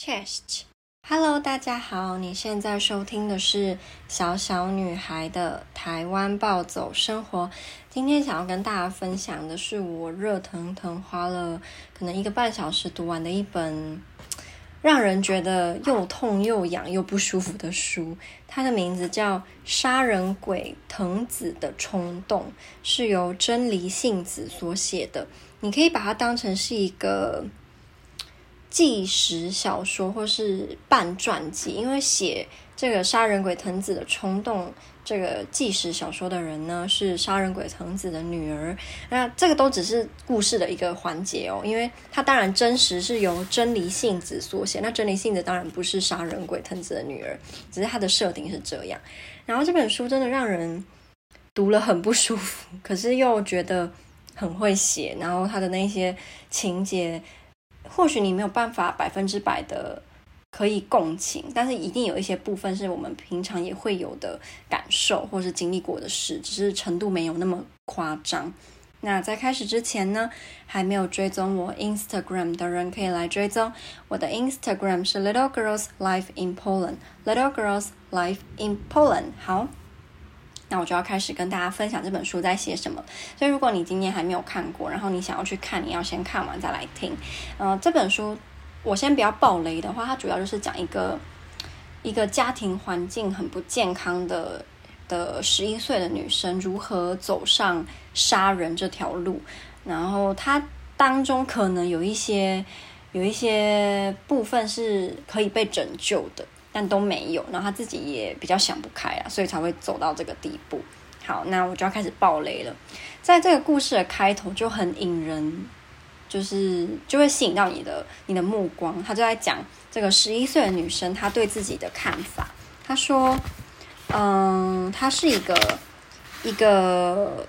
Chest，Hello，大家好，你现在收听的是小小女孩的台湾暴走生活。今天想要跟大家分享的是我热腾腾花了可能一个半小时读完的一本让人觉得又痛又痒又不舒服的书。它的名字叫《杀人鬼藤子的冲动》，是由真理幸子所写的。你可以把它当成是一个。纪实小说或是半传记，因为写这个杀人鬼藤子的冲动这个纪实小说的人呢，是杀人鬼藤子的女儿。那这个都只是故事的一个环节哦，因为它当然真实是由真理幸子所写。那真理幸子当然不是杀人鬼藤子的女儿，只是它的设定是这样。然后这本书真的让人读了很不舒服，可是又觉得很会写，然后他的那些情节。或许你没有办法百分之百的可以共情，但是一定有一些部分是我们平常也会有的感受，或是经历过的事，只是程度没有那么夸张。那在开始之前呢，还没有追踪我 Instagram 的人可以来追踪我的 Instagram 是 Little Girls Life in Poland，Little Girls Life in Poland。好。那我就要开始跟大家分享这本书在写什么。所以，如果你今天还没有看过，然后你想要去看，你要先看完再来听。呃，这本书我先不要爆雷的话，它主要就是讲一个一个家庭环境很不健康的的十一岁的女生如何走上杀人这条路，然后它当中可能有一些有一些部分是可以被拯救的。但都没有，然后他自己也比较想不开啊，所以才会走到这个地步。好，那我就要开始爆雷了。在这个故事的开头就很引人，就是就会吸引到你的你的目光。他就在讲这个十一岁的女生她对自己的看法。她说：“嗯，她是一个一个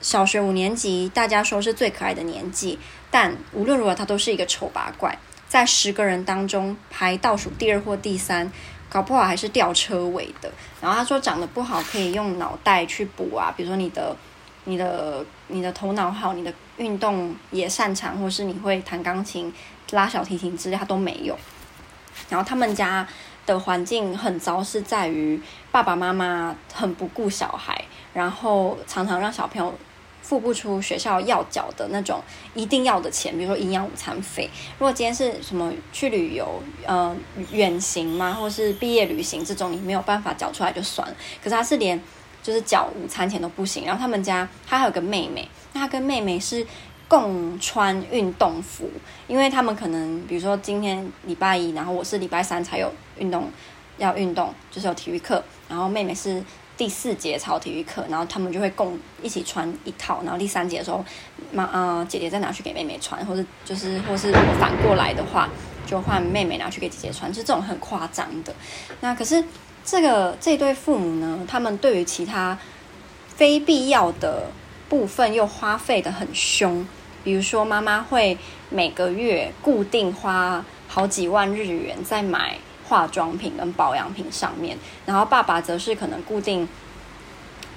小学五年级，大家说是最可爱的年纪，但无论如何，她都是一个丑八怪。”在十个人当中排倒数第二或第三，搞不好还是吊车尾的。然后他说长得不好可以用脑袋去补啊，比如说你的、你的、你的头脑好，你的运动也擅长，或是你会弹钢琴、拉小提琴之类，他都没有。然后他们家的环境很糟，是在于爸爸妈妈很不顾小孩，然后常常让小朋友。付不出学校要缴的那种一定要的钱，比如说营养午餐费。如果今天是什么去旅游，呃，远行嘛，或者是毕业旅行这种，你没有办法缴出来就算了。可是他是连就是缴午餐钱都不行。然后他们家他还有个妹妹，那他跟妹妹是共穿运动服，因为他们可能比如说今天礼拜一，然后我是礼拜三才有运动要运动，就是有体育课，然后妹妹是。第四节操体育课，然后他们就会共一起穿一套，然后第三节的时候，妈呃姐姐再拿去给妹妹穿，或者就是或是反过来的话，就换妹妹拿去给姐姐穿，就是这种很夸张的。那可是这个这对父母呢，他们对于其他非必要的部分又花费的很凶，比如说妈妈会每个月固定花好几万日元在买。化妆品跟保养品上面，然后爸爸则是可能固定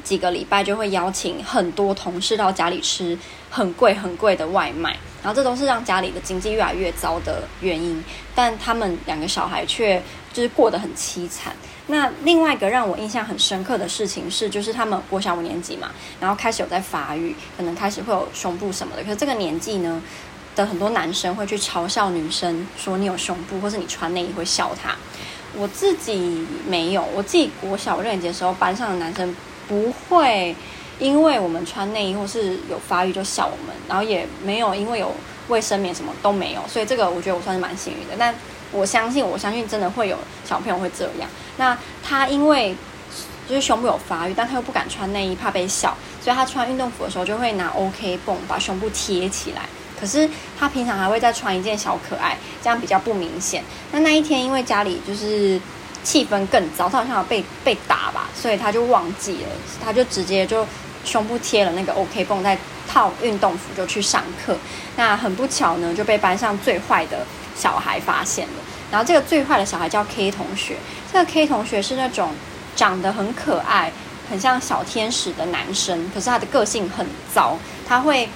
几个礼拜就会邀请很多同事到家里吃很贵很贵的外卖，然后这都是让家里的经济越来越糟的原因。但他们两个小孩却就是过得很凄惨。那另外一个让我印象很深刻的事情是，就是他们国小五年级嘛，然后开始有在发育，可能开始会有胸部什么的。可是这个年纪呢？的很多男生会去嘲笑女生，说你有胸部，或是你穿内衣会笑他。我自己没有，我自己国小六年级的时候，班上的男生不会因为我们穿内衣或是有发育就笑我们，然后也没有因为有卫生棉什么都没有，所以这个我觉得我算是蛮幸运的。但我相信，我相信真的会有小朋友会这样。那他因为就是胸部有发育，但他又不敢穿内衣，怕被笑，所以他穿运动服的时候就会拿 OK 绷把胸部贴起来。可是他平常还会再穿一件小可爱，这样比较不明显。那那一天因为家里就是气氛更糟，他好像有被被打吧，所以他就忘记了，他就直接就胸部贴了那个 OK 绷，再套运动服就去上课。那很不巧呢，就被班上最坏的小孩发现了。然后这个最坏的小孩叫 K 同学，这个 K 同学是那种长得很可爱、很像小天使的男生，可是他的个性很糟，他会。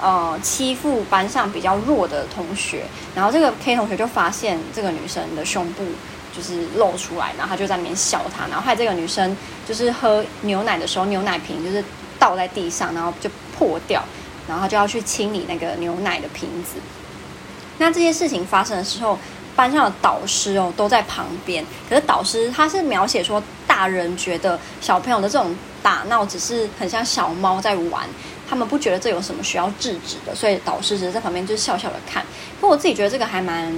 呃欺负班上比较弱的同学，然后这个 K 同学就发现这个女生的胸部就是露出来，然后他就在那边笑她，然后害这个女生就是喝牛奶的时候，牛奶瓶就是倒在地上，然后就破掉，然后就要去清理那个牛奶的瓶子。那这些事情发生的时候，班上的导师哦都在旁边。可是导师他是描写说，大人觉得小朋友的这种打闹只是很像小猫在玩，他们不觉得这有什么需要制止的，所以导师只是在旁边就是笑笑的看。不过我自己觉得这个还蛮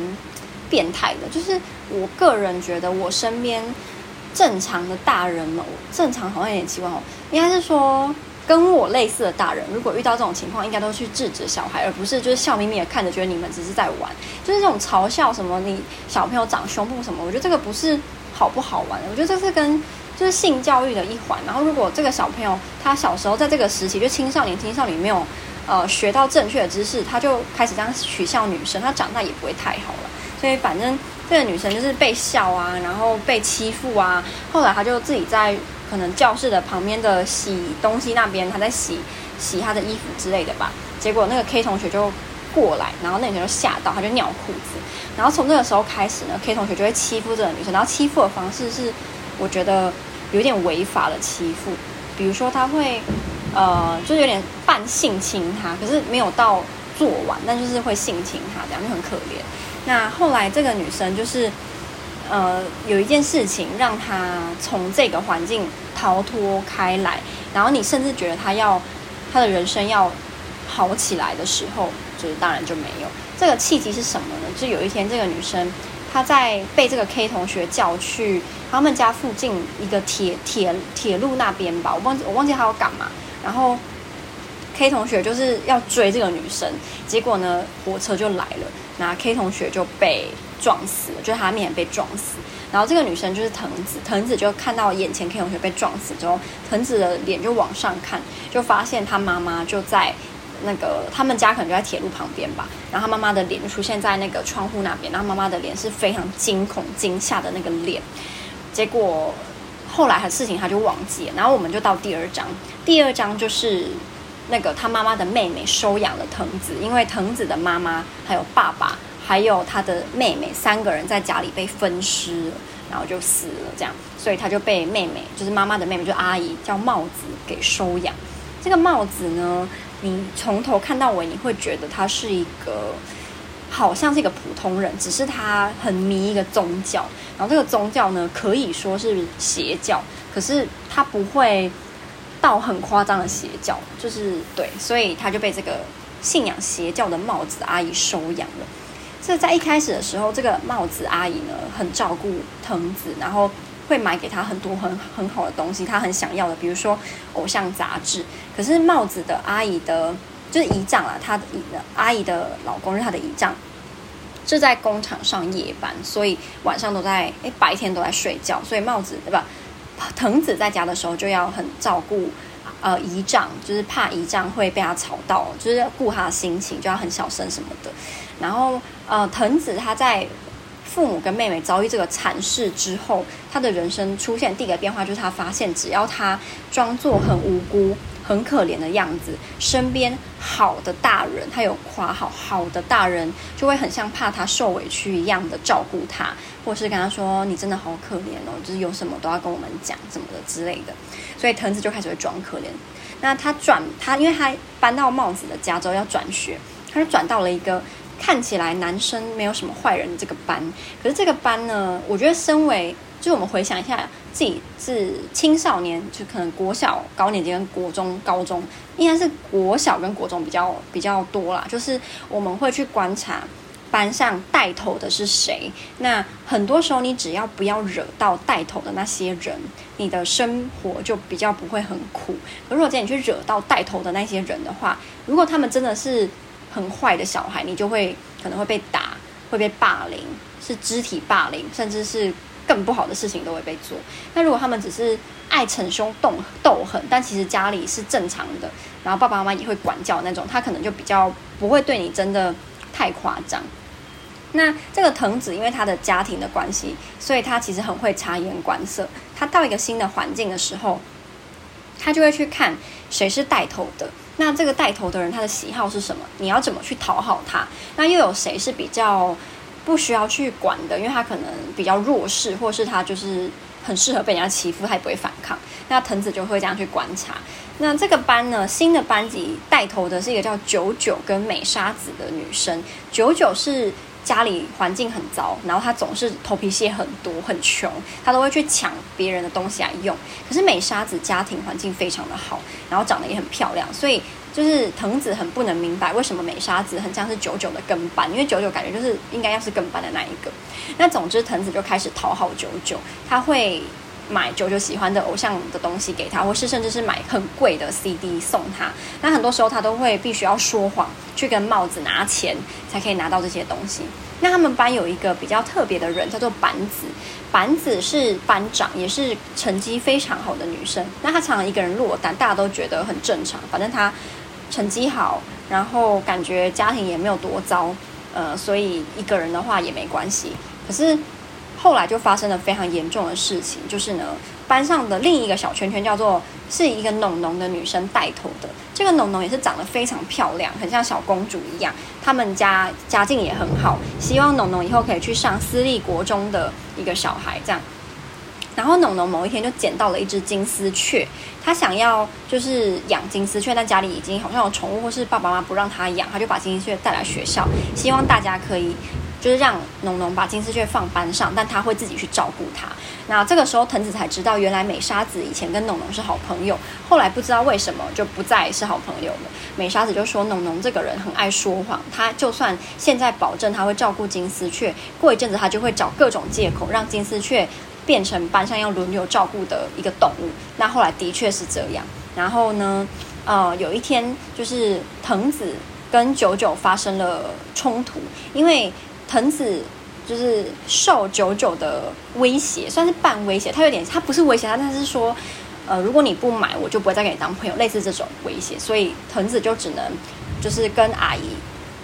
变态的，就是我个人觉得我身边正常的大人们，正常好像有点奇怪哦，应该是说。跟我类似的大人，如果遇到这种情况，应该都去制止小孩，而不是就是笑眯眯的看着，觉得你们只是在玩，就是这种嘲笑什么你小朋友长胸部什么，我觉得这个不是好不好玩，我觉得这是跟就是性教育的一环。然后如果这个小朋友他小时候在这个时期，就青少年、青少年没有呃学到正确的知识，他就开始这样取笑女生，他长大也不会太好了。所以反正这个女生就是被笑啊，然后被欺负啊，后来他就自己在。可能教室的旁边的洗东西那边，他在洗洗他的衣服之类的吧。结果那个 K 同学就过来，然后那女生就吓到，他就尿裤子。然后从那个时候开始呢，K 同学就会欺负这个女生。然后欺负的方式是，我觉得有点违法的欺负。比如说他会，呃，就是有点半性侵他，可是没有到做完，但就是会性侵他，这样就很可怜。那后来这个女生就是。呃，有一件事情让他从这个环境逃脱开来，然后你甚至觉得他要他的人生要好起来的时候，就是当然就没有。这个契机是什么呢？就有一天，这个女生他在被这个 K 同学叫去他们家附近一个铁铁铁路那边吧，我忘记我忘记他要干嘛。然后 K 同学就是要追这个女生，结果呢，火车就来了，那 K 同学就被。撞死了，就是他面前被撞死。然后这个女生就是藤子，藤子就看到眼前 K 同学被撞死之后，藤子的脸就往上看，就发现他妈妈就在那个他们家可能就在铁路旁边吧。然后他妈妈的脸就出现在那个窗户那边，然后妈妈的脸是非常惊恐惊吓的那个脸。结果后来的事情他就忘记了。然后我们就到第二章，第二章就是那个他妈妈的妹妹收养了藤子，因为藤子的妈妈还有爸爸。还有他的妹妹，三个人在家里被分尸，然后就死了，这样，所以他就被妹妹，就是妈妈的妹妹，就阿姨，叫帽子给收养。这个帽子呢，你从头看到尾，你会觉得他是一个，好像是一个普通人，只是他很迷一个宗教，然后这个宗教呢，可以说是邪教，可是他不会到很夸张的邪教，就是对，所以他就被这个信仰邪教的帽子阿姨收养了。这在一开始的时候，这个帽子阿姨呢，很照顾藤子，然后会买给他很多很很好的东西，他很想要的，比如说偶像杂志。可是帽子的阿姨的，就是姨丈啊，他的阿姨的老公是他的姨丈，是在工厂上夜班，所以晚上都在，诶，白天都在睡觉，所以帽子对吧？藤子在家的时候就要很照顾。呃，姨丈就是怕姨丈会被他吵到，就是顾他的心情，就要很小声什么的。然后，呃，藤子他在父母跟妹妹遭遇这个惨事之后，他的人生出现第一个变化，就是他发现，只要他装作很无辜、很可怜的样子，身边好的大人，他有夸好好的大人，就会很像怕他受委屈一样的照顾他。或是跟他说：“你真的好可怜哦，就是有什么都要跟我们讲什么的之类的。”所以藤子就开始会装可怜。那他转他，因为他搬到帽子的家之后要转学，他就转到了一个看起来男生没有什么坏人这个班。可是这个班呢，我觉得身为就是我们回想一下，自己是青少年，就可能国小高年级跟国中高中，应该是国小跟国中比较比较多啦。就是我们会去观察。班上带头的是谁？那很多时候，你只要不要惹到带头的那些人，你的生活就比较不会很苦。可如果今天你去惹到带头的那些人的话，如果他们真的是很坏的小孩，你就会可能会被打，会被霸凌，是肢体霸凌，甚至是更不好的事情都会被做。那如果他们只是爱逞凶、斗斗狠，但其实家里是正常的，然后爸爸妈妈也会管教那种，他可能就比较不会对你真的太夸张。那这个藤子，因为他的家庭的关系，所以他其实很会察言观色。他到一个新的环境的时候，他就会去看谁是带头的。那这个带头的人他的喜好是什么？你要怎么去讨好他？那又有谁是比较不需要去管的？因为他可能比较弱势，或是他就是很适合被人家欺负，他也不会反抗。那藤子就会这样去观察。那这个班呢，新的班级带头的是一个叫九九跟美沙子的女生。九九是。家里环境很糟，然后他总是头皮屑很多，很穷，他都会去抢别人的东西来用。可是美沙子家庭环境非常的好，然后长得也很漂亮，所以就是藤子很不能明白为什么美沙子很像是九九的跟班，因为九九感觉就是应该要是跟班的那一个。那总之藤子就开始讨好九九，他会。买九九喜欢的偶像的东西给他，或是甚至是买很贵的 CD 送他。那很多时候他都会必须要说谎，去跟帽子拿钱，才可以拿到这些东西。那他们班有一个比较特别的人，叫做板子。板子是班长，也是成绩非常好的女生。那她常常一个人落单，大家都觉得很正常。反正她成绩好，然后感觉家庭也没有多糟，呃，所以一个人的话也没关系。可是。后来就发生了非常严重的事情，就是呢，班上的另一个小圈圈叫做是一个农农的女生带头的。这个农农也是长得非常漂亮，很像小公主一样。他们家家境也很好，希望农农以后可以去上私立国中的一个小孩这样。然后农农某一天就捡到了一只金丝雀，他想要就是养金丝雀，但家里已经好像有宠物，或是爸爸妈妈不让他养，他就把金丝雀带来学校，希望大家可以。就是让农农把金丝雀放班上，但他会自己去照顾它。那这个时候，藤子才知道，原来美沙子以前跟农农是好朋友，后来不知道为什么就不再是好朋友了。美沙子就说，农农这个人很爱说谎，他就算现在保证他会照顾金丝雀，过一阵子他就会找各种借口让金丝雀变成班上要轮流照顾的一个动物。那后来的确是这样。然后呢，呃，有一天就是藤子跟九九发生了冲突，因为。藤子就是受九九的威胁，算是半威胁。他有点，他不是威胁他，但是说，呃，如果你不买，我就不会再跟你当朋友，类似这种威胁。所以藤子就只能就是跟阿姨，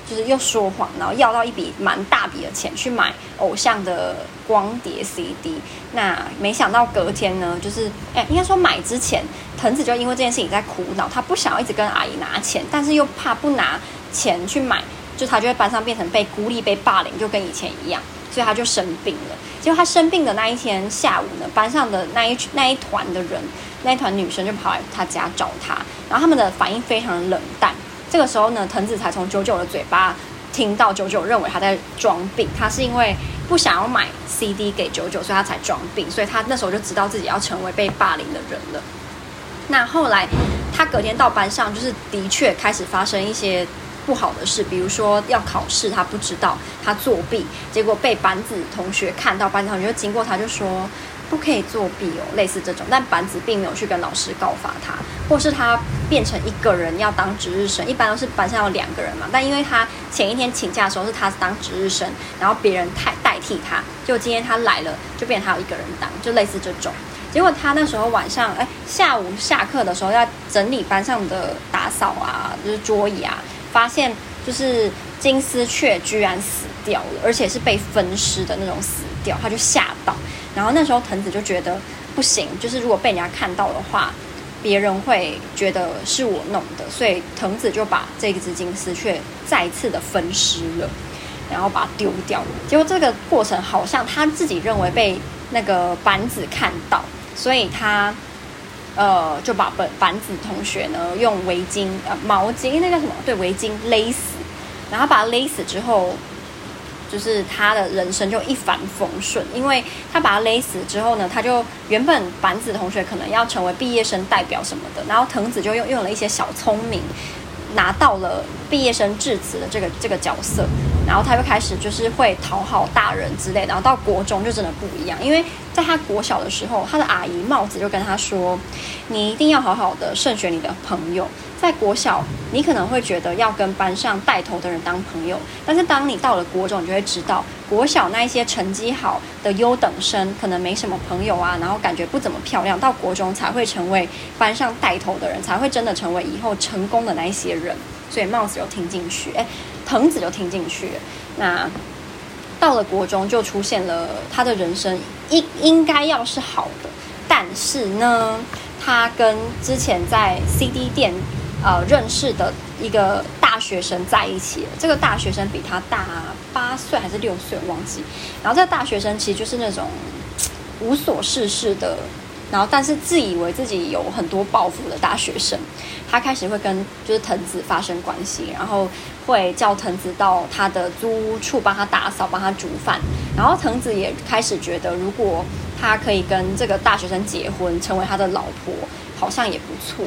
就是又说谎，然后要到一笔蛮大笔的钱去买偶像的光碟 CD。那没想到隔天呢，就是哎，应该说买之前，藤子就因为这件事情在苦恼，他不想要一直跟阿姨拿钱，但是又怕不拿钱去买。就他就在班上变成被孤立、被霸凌，就跟以前一样，所以他就生病了。结果他生病的那一天下午呢，班上的那一那一团的人，那一团女生就跑来他家找他，然后他们的反应非常冷淡。这个时候呢，藤子才从九九的嘴巴听到九九认为他在装病，他是因为不想要买 CD 给九九，所以他才装病。所以他那时候就知道自己要成为被霸凌的人了。那后来他隔天到班上，就是的确开始发生一些。不好的事，比如说要考试，他不知道他作弊，结果被板子同学看到，班长就经过他就说不可以作弊哦，类似这种。但板子并没有去跟老师告发他，或是他变成一个人要当值日生，一般都是班上有两个人嘛。但因为他前一天请假的时候是他当值日生，然后别人代代替他，就今天他来了，就变成他有一个人当，就类似这种。结果他那时候晚上，哎，下午下课的时候要整理班上的打扫啊，就是桌椅啊。发现就是金丝雀居然死掉了，而且是被分尸的那种死掉，他就吓到。然后那时候藤子就觉得不行，就是如果被人家看到的话，别人会觉得是我弄的，所以藤子就把这只金丝雀再次的分尸了，然后把它丢掉了。结果这个过程好像他自己认为被那个板子看到，所以他。呃，就把本板子同学呢用围巾呃毛巾，那叫什么？对，围巾勒死，然后把他勒死之后，就是他的人生就一帆风顺，因为他把他勒死之后呢，他就原本板子同学可能要成为毕业生代表什么的，然后藤子就用用了一些小聪明，拿到了毕业生致辞的这个这个角色。然后他就开始就是会讨好大人之类的，然后到国中就真的不一样，因为在他国小的时候，他的阿姨帽子就跟他说：“你一定要好好的慎选你的朋友。”在国小，你可能会觉得要跟班上带头的人当朋友，但是当你到了国中，你就会知道，国小那一些成绩好的优等生可能没什么朋友啊，然后感觉不怎么漂亮，到国中才会成为班上带头的人，才会真的成为以后成功的那一些人。所以帽子就听进去，哎，藤子就听进去。那到了国中，就出现了他的人生应应该要是好的，但是呢，他跟之前在 CD 店。呃认识的一个大学生在一起了。这个大学生比他大八岁还是六岁，我忘记。然后这个大学生其实就是那种无所事事的。然后，但是自以为自己有很多抱负的大学生，他开始会跟就是藤子发生关系，然后会叫藤子到他的租屋处帮他打扫、帮他煮饭。然后藤子也开始觉得，如果他可以跟这个大学生结婚，成为他的老婆，好像也不错。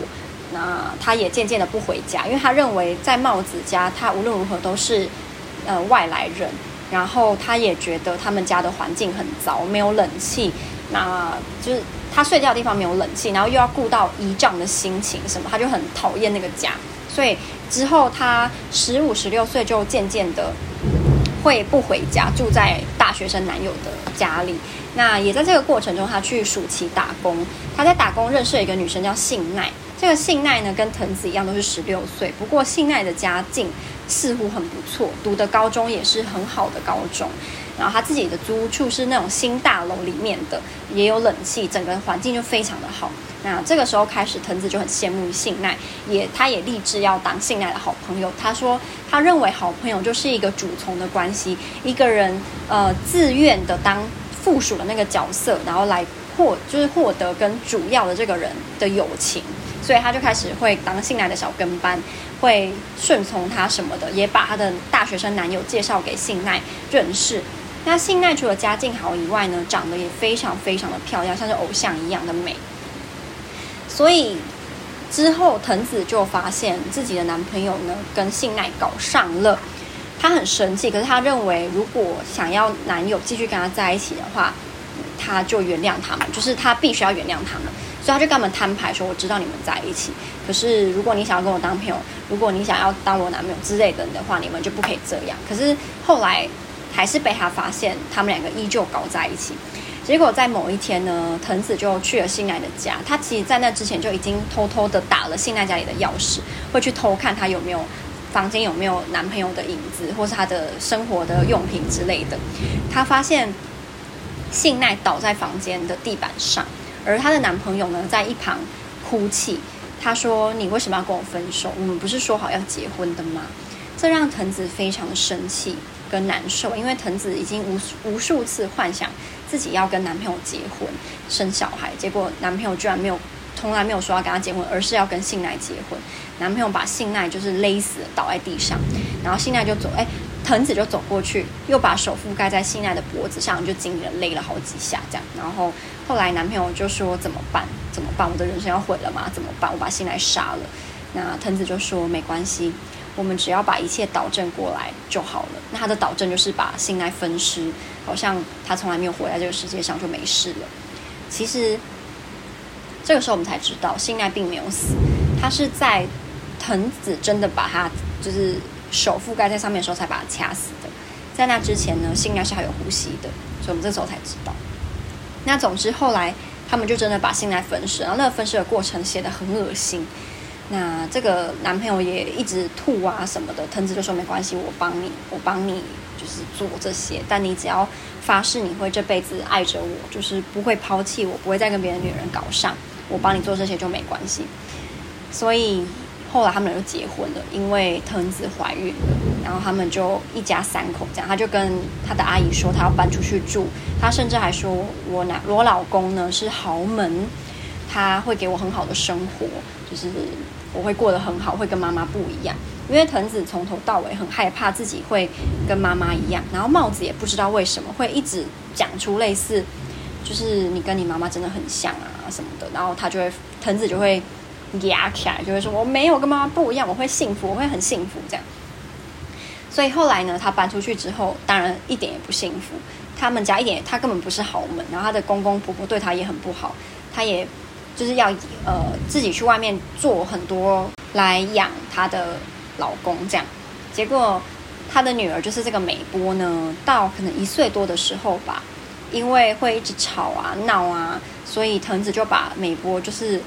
那他也渐渐的不回家，因为他认为在帽子家，他无论如何都是呃外来人。然后他也觉得他们家的环境很糟，没有冷气，那就是。他睡觉的地方没有冷气，然后又要顾到姨丈的心情什么，他就很讨厌那个家。所以之后他十五、十六岁就渐渐的会不回家，住在大学生男友的家里。那也在这个过程中，他去暑期打工。他在打工认识了一个女生叫幸奈。这个幸奈呢，跟藤子一样都是十六岁，不过幸奈的家境似乎很不错，读的高中也是很好的高中。然后他自己的租处是那种新大楼里面的，也有冷气，整个环境就非常的好。那这个时候开始，藤子就很羡慕幸奈，也他也立志要当幸奈的好朋友。他说，他认为好朋友就是一个主从的关系，一个人呃自愿的当附属的那个角色，然后来获就是获得跟主要的这个人的友情。所以他就开始会当信奈的小跟班，会顺从他什么的，也把他的大学生男友介绍给信奈认识。那信奈除了家境好以外呢，长得也非常非常的漂亮，像是偶像一样的美。所以之后藤子就发现自己的男朋友呢跟信奈搞上了，她很生气。可是她认为，如果想要男友继续跟她在一起的话，她就原谅他们，就是她必须要原谅他们。所以他就跟他们摊牌说：“我知道你们在一起，可是如果你想要跟我当朋友，如果你想要当我男朋友之类的的话，你们就不可以这样。”可是后来。还是被他发现，他们两个依旧搞在一起。结果在某一天呢，藤子就去了幸奈的家。他其实，在那之前就已经偷偷的打了幸奈家里的钥匙，会去偷看他有没有房间有没有男朋友的影子，或是他的生活的用品之类的。他发现幸奈倒在房间的地板上，而她的男朋友呢，在一旁哭泣。他说：“你为什么要跟我分手？我们不是说好要结婚的吗？”这让藤子非常的生气。跟难受，因为藤子已经无无数次幻想自己要跟男朋友结婚、生小孩，结果男朋友居然没有，从来没有说要跟他结婚，而是要跟信奈结婚。男朋友把信奈就是勒死，倒在地上，然后信奈就走，哎，藤子就走过去，又把手覆盖在信奈的脖子上，就惊人勒了好几下，这样。然后后来男朋友就说：“怎么办？怎么办？我的人生要毁了吗？怎么办？我把信奈杀了。”那藤子就说：“没关系。”我们只要把一切导正过来就好了。那他的导正就是把信奈分尸，好像他从来没有活在这个世界上就没事了。其实这个时候我们才知道，信奈并没有死，他是在藤子真的把他就是手覆盖在上面的时候才把他掐死的。在那之前呢，幸奈是还有呼吸的，所以我们这时候才知道。那总之后来他们就真的把幸奈分尸，然后那个分尸的过程写得很恶心。那这个男朋友也一直吐啊什么的，藤子就说没关系，我帮你，我帮你就是做这些，但你只要发誓你会这辈子爱着我，就是不会抛弃我，不会再跟别的女人搞上，我帮你做这些就没关系。所以后来他们就结婚了，因为藤子怀孕了，然后他们就一家三口这样，他就跟他的阿姨说他要搬出去住，他甚至还说我男我老公呢是豪门，他会给我很好的生活，就是。我会过得很好，会跟妈妈不一样。因为藤子从头到尾很害怕自己会跟妈妈一样，然后帽子也不知道为什么会一直讲出类似，就是你跟你妈妈真的很像啊什么的。然后他就会藤子就会压起来，就会说我没有跟妈妈不一样，我会幸福，我会很幸福这样。所以后来呢，他搬出去之后，当然一点也不幸福。他们家一点，他根本不是豪门，然后他的公公婆婆对他也很不好，他也。就是要呃自己去外面做很多来养她的老公这样，结果她的女儿就是这个美波呢，到可能一岁多的时候吧，因为会一直吵啊闹啊，所以藤子就把美波就是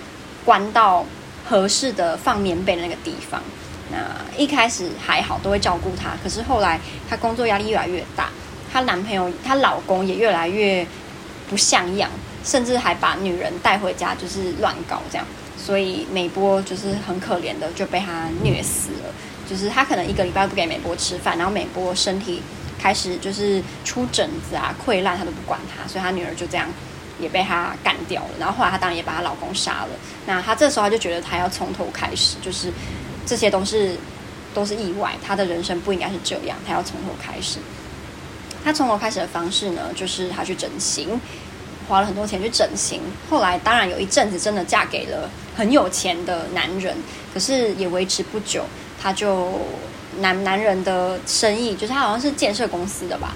关到合适的放棉被的那个地方。那一开始还好，都会照顾她，可是后来她工作压力越来越大，她男朋友她老公也越来越不像样。甚至还把女人带回家，就是乱搞这样，所以美波就是很可怜的就被他虐死了。就是他可能一个礼拜不给美波吃饭，然后美波身体开始就是出疹子啊、溃烂，他都不管他，所以他女儿就这样也被他干掉了。然后后来他当然也把她老公杀了。那她这时候她就觉得她要从头开始，就是这些都是都是意外，她的人生不应该是这样，她要从头开始。她从头开始的方式呢，就是她去整形，花了很多钱去整形。后来当然有一阵子真的嫁给了很有钱的男人，可是也维持不久。她就男男人的生意，就是他好像是建设公司的吧，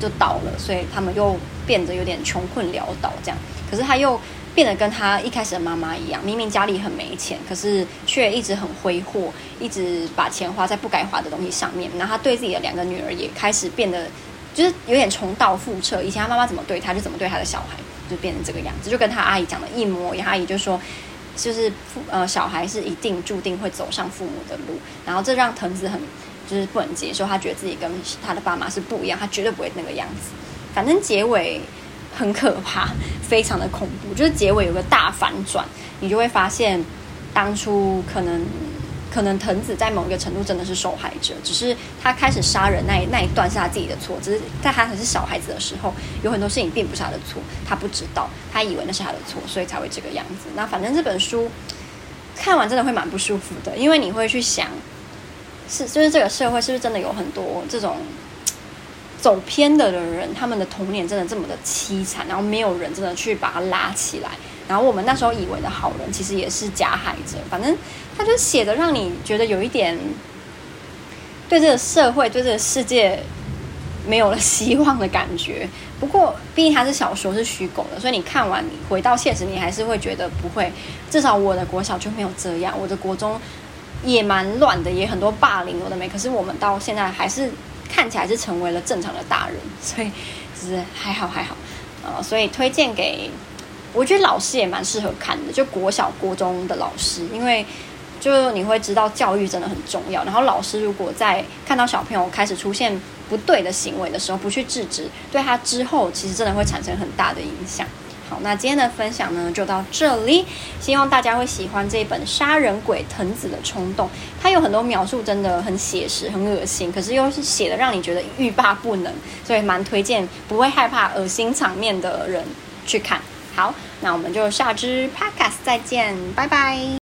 就倒了，所以他们又变得有点穷困潦倒这样。可是他又变得跟他一开始的妈妈一样，明明家里很没钱，可是却一直很挥霍，一直把钱花在不该花的东西上面。然后他对自己的两个女儿也开始变得，就是有点重蹈覆辙。以前他妈妈怎么对他，就怎么对他的小孩，就变成这个样子，就跟他阿姨讲的一模一样。阿姨就说。就是父呃，小孩是一定注定会走上父母的路，然后这让藤子很就是不能接受，他觉得自己跟他的爸妈是不一样，他绝对不会那个样子。反正结尾很可怕，非常的恐怖，就是结尾有个大反转，你就会发现当初可能。可能藤子在某一个程度真的是受害者，只是他开始杀人那那一段是他自己的错，只是在他还是小孩子的时候，有很多事情并不是他的错，他不知道，他以为那是他的错，所以才会这个样子。那反正这本书看完真的会蛮不舒服的，因为你会去想，是就是这个社会是不是真的有很多这种走偏的的人，他们的童年真的这么的凄惨，然后没有人真的去把他拉起来。然后我们那时候以为的好人，其实也是加害者。反正他就写的让你觉得有一点对这个社会、对这个世界没有了希望的感觉。不过，毕竟它是小说，是虚构的，所以你看完，你回到现实，你还是会觉得不会。至少我的国小就没有这样，我的国中也蛮乱的，也很多霸凌，我的没。可是我们到现在还是看起来是成为了正常的大人，所以就是还好还好。呃，所以推荐给。我觉得老师也蛮适合看的，就国小、国中的老师，因为就你会知道教育真的很重要。然后老师如果在看到小朋友开始出现不对的行为的时候，不去制止，对他之后其实真的会产生很大的影响。那今天的分享呢就到这里，希望大家会喜欢这一本《杀人鬼藤子的冲动》。它有很多描述真的很写实、很恶心，可是又是写的让你觉得欲罢不能，所以蛮推荐不会害怕恶心场面的人去看。好，那我们就下支 Podcast 再见，拜拜。